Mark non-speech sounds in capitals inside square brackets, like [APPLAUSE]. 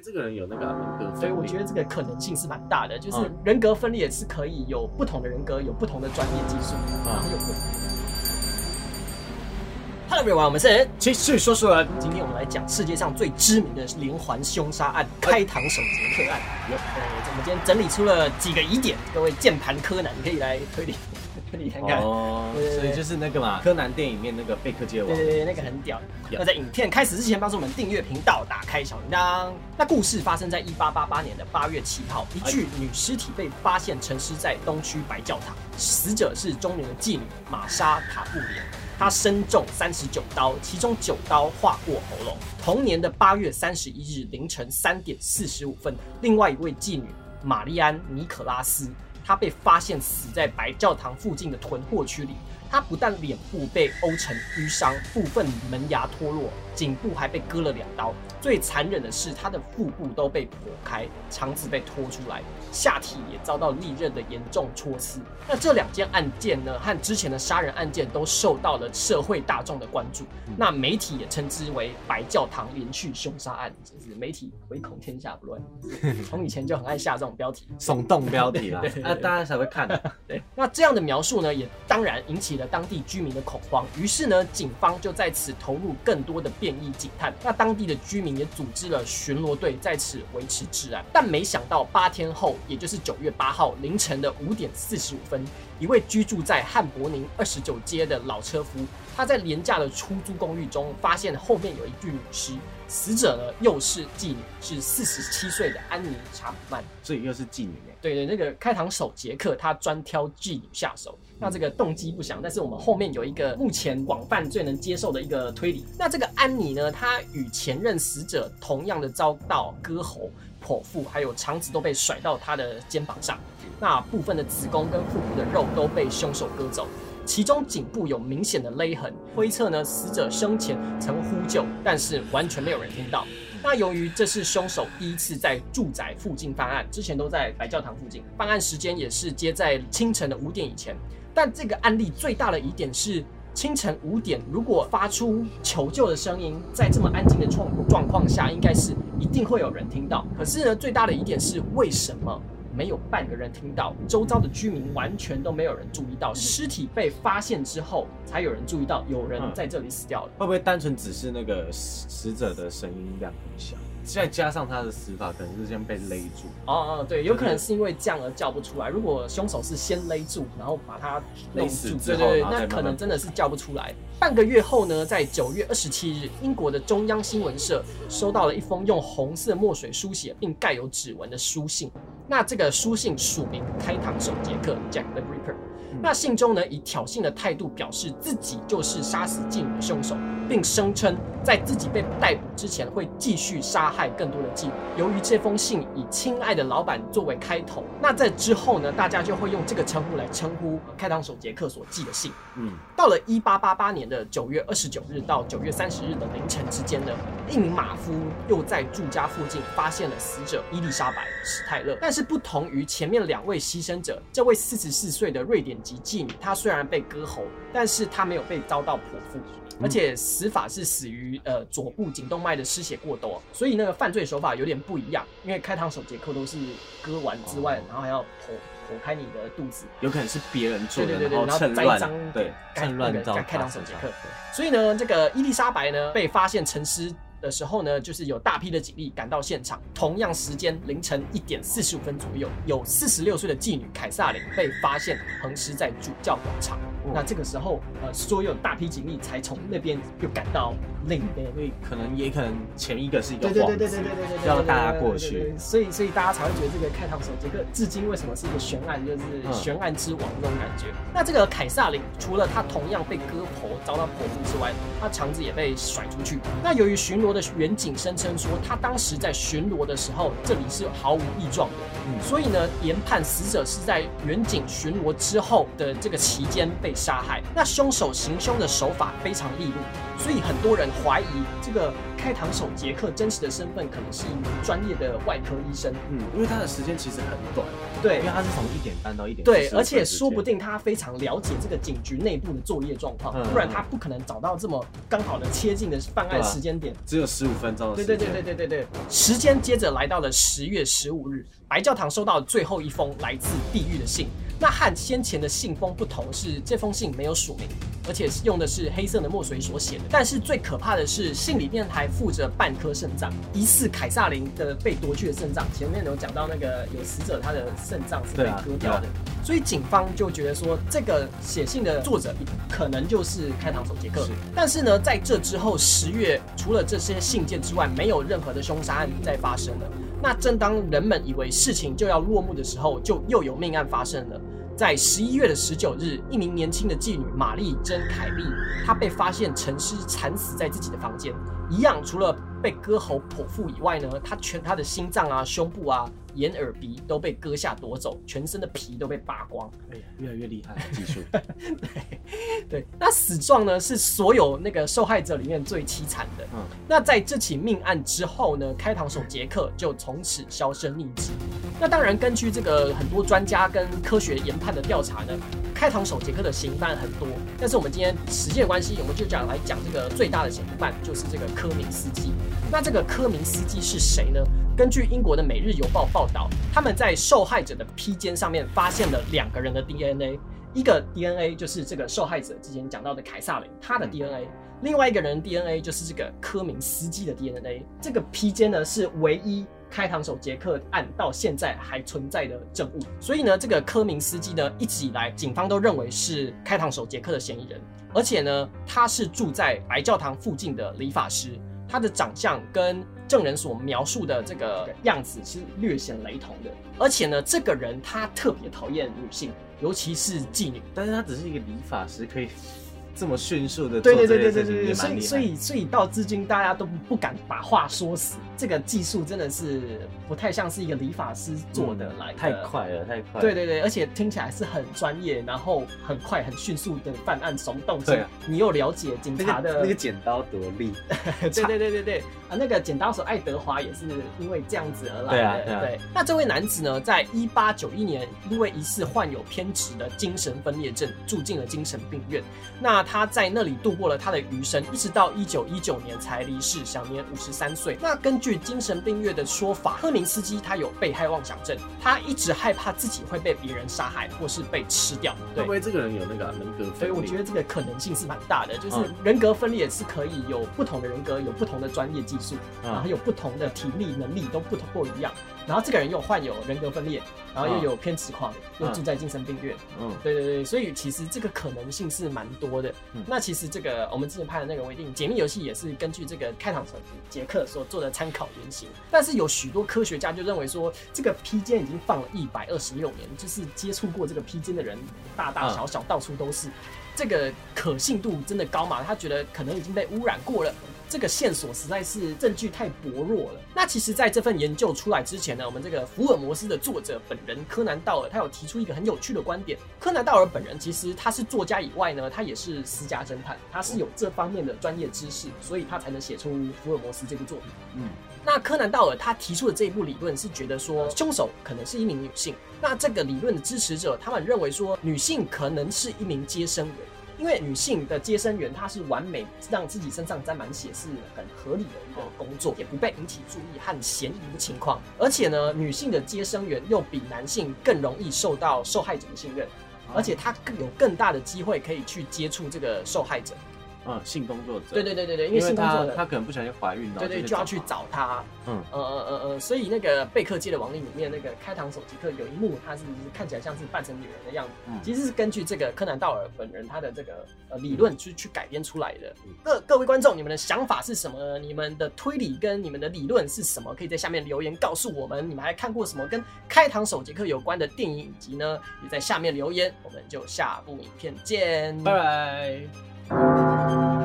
为这个人有那个人格分裂，所以我觉得这个可能性是蛮大的，就是嗯人格分裂是可以有不同的人格，有不同的专业技术，然后有不同。Hello everyone，我们是继续说说人，今天我们来讲世界上最知名的连环凶杀案——开膛手杰克案。有对，我们今天整理出了几个疑点，各位键盘柯南可以来推理推理看看。哦所以就是那个嘛，柯南电影里面那个贝克街王对，对对，那个很屌。有那在影片开始之前，帮助我们订阅频道，打开小铃铛。那故事发生在一八八八年的八月七号，一具女尸体被发现沉尸在东区白教堂，死者是中年的妓女玛莎塔布连。她身中三十九刀，其中九刀划过喉咙。同年的八月三十一日凌晨三点四十五分，另外一位妓女玛丽安·尼可拉斯，他被发现死在白教堂附近的囤货区里。她不但脸部被殴成淤伤，部分门牙脱落，颈部还被割了两刀。最残忍的是，他的腹部都被剖开，肠子被拖出来，下体也遭到利刃的严重戳刺。那这两件案件呢，和之前的杀人案件都受到了社会大众的关注。那媒体也称之为“白教堂连续凶杀案”，就是媒体唯恐天下不乱，[LAUGHS] 从以前就很爱下这种标题。耸动标题啦对 [LAUGHS] 对，对啊，大家才会看。对，那这样的描述呢，也当然引起了当地居民的恐慌。于是呢，警方就在此投入更多的便衣警探。那当地的居民也组织了巡逻队，在此维持治安。但没想到八天后，也就是九月八号凌晨的五点四十五分，一位居住在汉柏宁二十九街的老车夫，他在廉价的出租公寓中发现后面有一具女尸。死者呢，又是妓女，是四十七岁的安妮·查普曼。所以又是妓女欸对对，那个开膛手杰克他专挑妓女下手，那这个动机不详，但是我们后面有一个目前广泛最能接受的一个推理。那这个安妮呢，她与前任死者同样的遭到割喉、剖腹，还有肠子都被甩到她的肩膀上，那部分的子宫跟腹部的肉都被凶手割走。其中颈部有明显的勒痕，推测呢死者生前曾呼救，但是完全没有人听到。那由于这是凶手第一次在住宅附近犯案，之前都在白教堂附近，犯案时间也是接在清晨的五点以前。但这个案例最大的疑点是，清晨五点如果发出求救的声音，在这么安静的状状况下，应该是一定会有人听到。可是呢，最大的疑点是为什么？没有半个人听到，周遭的居民完全都没有人注意到，尸体被发现之后，才有人注意到有人在这里死掉了。会不会单纯只是那个死死者的声音量很小，再加上他的死法可能是先被勒住？哦哦，对，有可能是因为这样而叫不出来。如果凶手是先勒住，然后把他勒死住，之后对对对，那可能真的是叫不出来。半个月后呢，在九月二十七日，英国的中央新闻社收到了一封用红色墨水书写并盖有指纹的书信。那这个书信署名开膛手杰克 Jack the Ripper。那信中呢，以挑衅的态度表示自己就是杀死妓女的凶手，并声称在自己被逮捕之前会继续杀害更多的妓女。由于这封信以“亲爱的老板”作为开头，那在之后呢，大家就会用这个称呼来称呼开膛手杰克所寄的信。嗯，到了一八八八年的九月二十九日到九月三十日的凌晨之间呢，一名马夫又在住家附近发现了死者伊丽莎白·史泰勒。但是不同于前面两位牺牲者，这位四十四岁的瑞典籍妓女，她虽然被割喉，但是她没有被遭到剖腹。而且死法是死于呃左部颈动脉的失血过多，所以那个犯罪手法有点不一样。因为开膛手杰克都是割完之外，然后还要剖剖开你的肚子，有可能是别人做的，对对对对，然后趁乱栽赃对开趁乱开膛手杰克。所以呢，这个伊丽莎白呢被发现沉尸的时候呢，就是有大批的警力赶到现场。同样时间凌晨一点四十五分左右，有四十六岁的妓女凯撒琳被发现横尸在主教广场。那这个时候，呃，所有大批警力才从那边又赶到另一边。所以可能也可能前一个是一个对对对对对对要大家过去。所以所以大家才会觉得这个开膛手杰克至今为什么是一个悬案，就是嗯悬案之王那种感觉。那这个凯撒林除了他同样被割喉遭到剖腹之外，他肠子也被甩出去。那由于巡逻的远警声称说，他当时在巡逻的时候，这里是毫无异状的，嗯所以呢，研判死者是在远警巡逻之后的这个期间被被杀害。那凶手行凶的手法非常利落，所以很多人怀疑这个开膛手杰克真实的身份可能是一名专业的外科医生。嗯，因为他的时间其实很短，对因为他是从一点半到一点对，而且说不定他非常了解这个警局内部的作业状况，嗯不然他不可能找到这么刚好的切近的犯案时间点。只有十五分钟的对。对对对对对对，时间接着来到了十月十五日，白教堂收到最后一封来自地狱的信。那和先前的信封不同是，这封信没有署名，而且是用的是黑色的墨水所写的。但是最可怕的是，信里面还附着半颗肾脏，疑似凯撒琳的被夺去的肾脏。前面有讲到那个有死者他的肾脏是被割掉的，所以警方就觉得说，这个写信的作者可能就是开膛手杰克是。但是呢，在这之后十月，除了这些信件之外，没有任何的凶杀案再发生了。那正当人们以为事情就要落幕的时候，就又有命案发生了。在十一月的十九日，一名年轻的妓女玛丽珍凯利，她被发现沉尸惨死在自己的房间。一样，除了被割喉剖腹以外呢，他全他的心脏啊、胸部啊、眼、耳、鼻都被割下夺走，全身的皮都被扒光。哎呀，越来越厉害了 [LAUGHS] 技术。[LAUGHS] 对，那死状呢是所有那个受害者里面最凄惨的。嗯，那在这起命案之后呢，开膛手杰克就从此销声匿迹。那当然，根据这个很多专家跟科学研判的调查呢，开膛手杰克的嫌疑犯很多，但是我们今天时间关系，我们就讲来讲这个最大的嫌疑犯，就是这个科明斯基。那这个科明斯基是谁呢？根据英国的《每日邮报》报道，他们在受害者的披肩上面发现了两个人的 DNA，一个 DNA 就是这个受害者之前讲到的凯撒琳他的 DNA，另外一个人 DNA 就是这个科明斯基的 DNA。这个披肩呢是唯一开膛手杰克案到现在还存在的证物，所以呢，这个科明斯基呢一直以来警方都认为是开膛手杰克的嫌疑人，而且呢他是住在白教堂附近的理发师，他的长相跟证人所描述的这个样子是略显雷同的，而且呢，这个人他特别讨厌女性，尤其是妓女。但是他只是一个理发师，可以这么迅速的对做对对对对所以所。以所以到至今大家都不不敢把话说死，这个技术真的是不太像是一个理发师做的来的、嗯太快了，太快了。对对对，而且听起来是很专业，然后很快很迅速的犯案手动性对啊，你又了解警察的个那个剪刀多利，[LAUGHS] 对对对对对啊，那个剪刀手爱德华也是因为这样子而来的。对啊对啊那这位男子呢，在一八九一年因为疑似患有偏执的精神分裂症，住进了精神病院。那他在那里度过了他的余生，一直到一九一九年才离世，享年五十三岁。那根据精神病院的说法，赫明斯基他有被害妄想症，他一直害怕自己会被别人杀害或是被吃掉。对会不。会这个人有那个啊人格分裂？所以我觉得这个可能性是蛮大的，就是嗯人格分裂是可以有不同的人格，有不同的专业技术，嗯然后有不同的体力能力都不同不一样。然后这个人又患有人格分裂，然后又有偏执狂，又住在精神病院。嗯，对对对，所以其实这个可能性是蛮多的。嗯那其实这个我们之前拍的那个《微电影解密游戏》也是根据这个开膛手杰克所做的参考原型。但是有许多科学家就认为说，这个披肩已经放了一百二十六年，就是接触过这个披肩的人大大小小到处都是。这个可信度真的高嘛？他觉得可能已经被污染过了。这个线索实在是证据太薄弱了。那其实，在这份研究出来之前呢，我们这个福尔摩斯的作者本人柯南道尔，他有提出一个很有趣的观点。柯南道尔本人其实他是作家以外呢，他也是私家侦探，他是有这方面的专业知识，所以他才能写出福尔摩斯这部作品。嗯，那柯南道尔他提出的这一部理论是觉得说，凶手可能是一名女性。那这个理论的支持者，他们认为说，女性可能是一名接生人。因为女性的接生员，她是完美让自己身上沾满血是很合理的一个工作，也不被引起注意和嫌疑的情况。而且呢，女性的接生员又比男性更容易受到受害者的信任，而且她更有更大的机会可以去接触这个受害者。嗯，性工作者，对对对对对，因因为为性工作者他他可能不小心怀孕，然后对对，就要去找他。嗯呃呃呃呃，所以那个贝克街的亡灵里面，那个开膛手杰克有一幕，他是看起来像是扮成女人的样子，嗯其实是根据这个柯南道尔本人他的这个呃理论去去改编出来的嗯。各各位观众，你们的想法是什么呢？你们的推理跟你们的理论是什么？可以在下面留言告诉我们。你们还看过什么跟开膛手杰克有关的电影以及呢？也在下面留言。我们就下部影片见，拜拜。thank you